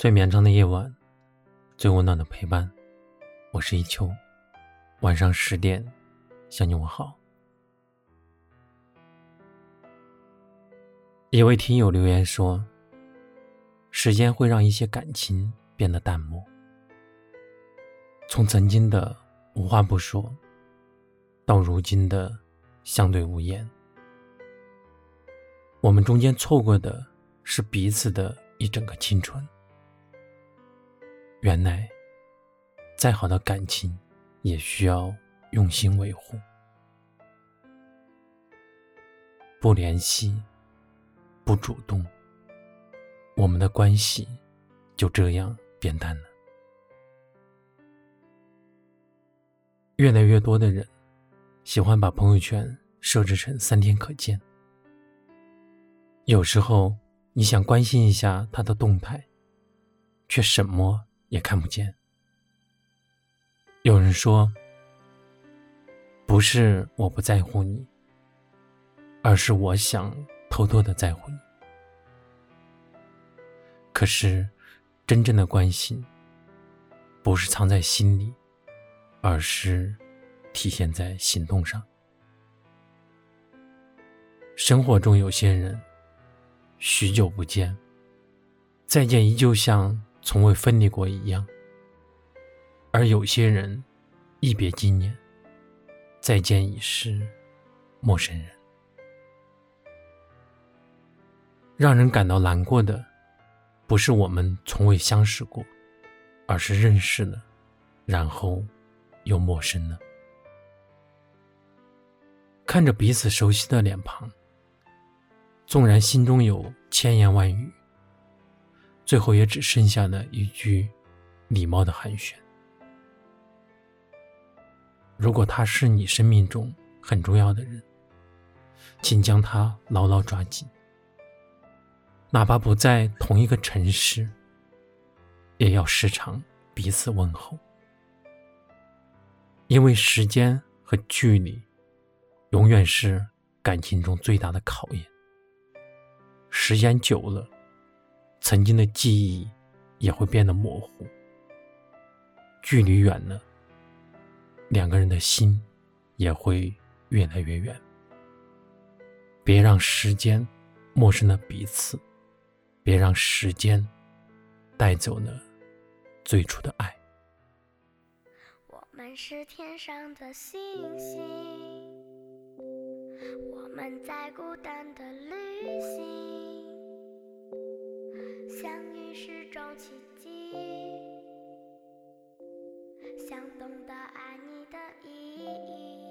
最绵长的夜晚，最温暖的陪伴。我是一秋，晚上十点向你问好。一位听友留言说：“时间会让一些感情变得淡漠，从曾经的无话不说，到如今的相对无言。我们中间错过的是彼此的一整个青春。”原来，再好的感情也需要用心维护。不联系，不主动，我们的关系就这样变淡了。越来越多的人喜欢把朋友圈设置成三天可见。有时候你想关心一下他的动态，却什么。也看不见。有人说，不是我不在乎你，而是我想偷偷的在乎你。可是，真正的关心，不是藏在心里，而是体现在行动上。生活中有些人，许久不见，再见依旧像。从未分离过一样，而有些人一别经年，再见已是陌生人。让人感到难过的，不是我们从未相识过，而是认识了，然后又陌生了。看着彼此熟悉的脸庞，纵然心中有千言万语。最后也只剩下了一句礼貌的寒暄。如果他是你生命中很重要的人，请将他牢牢抓紧，哪怕不在同一个城市，也要时常彼此问候。因为时间和距离，永远是感情中最大的考验。时间久了。曾经的记忆也会变得模糊，距离远了，两个人的心也会越来越远。别让时间陌生了彼此，别让时间带走了最初的爱。我们是天上的星星，我们在孤单的旅行。相遇是种奇迹，想懂得爱你的意义。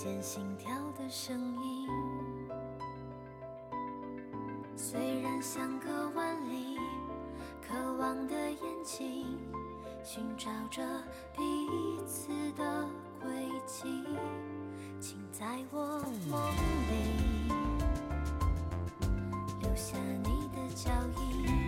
见心跳的声音。虽然相隔万里。渴望的眼睛，寻找着彼此的轨迹，请在我梦里留下你的脚印。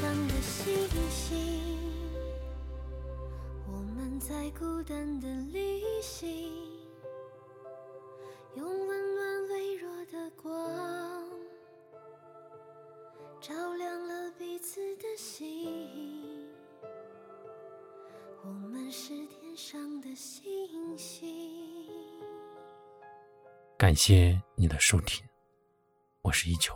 上的星星，我们在孤单的旅行，用温暖微弱的光，照亮了彼此的心。我们是天上的星星。感谢你的收听，我是一秋。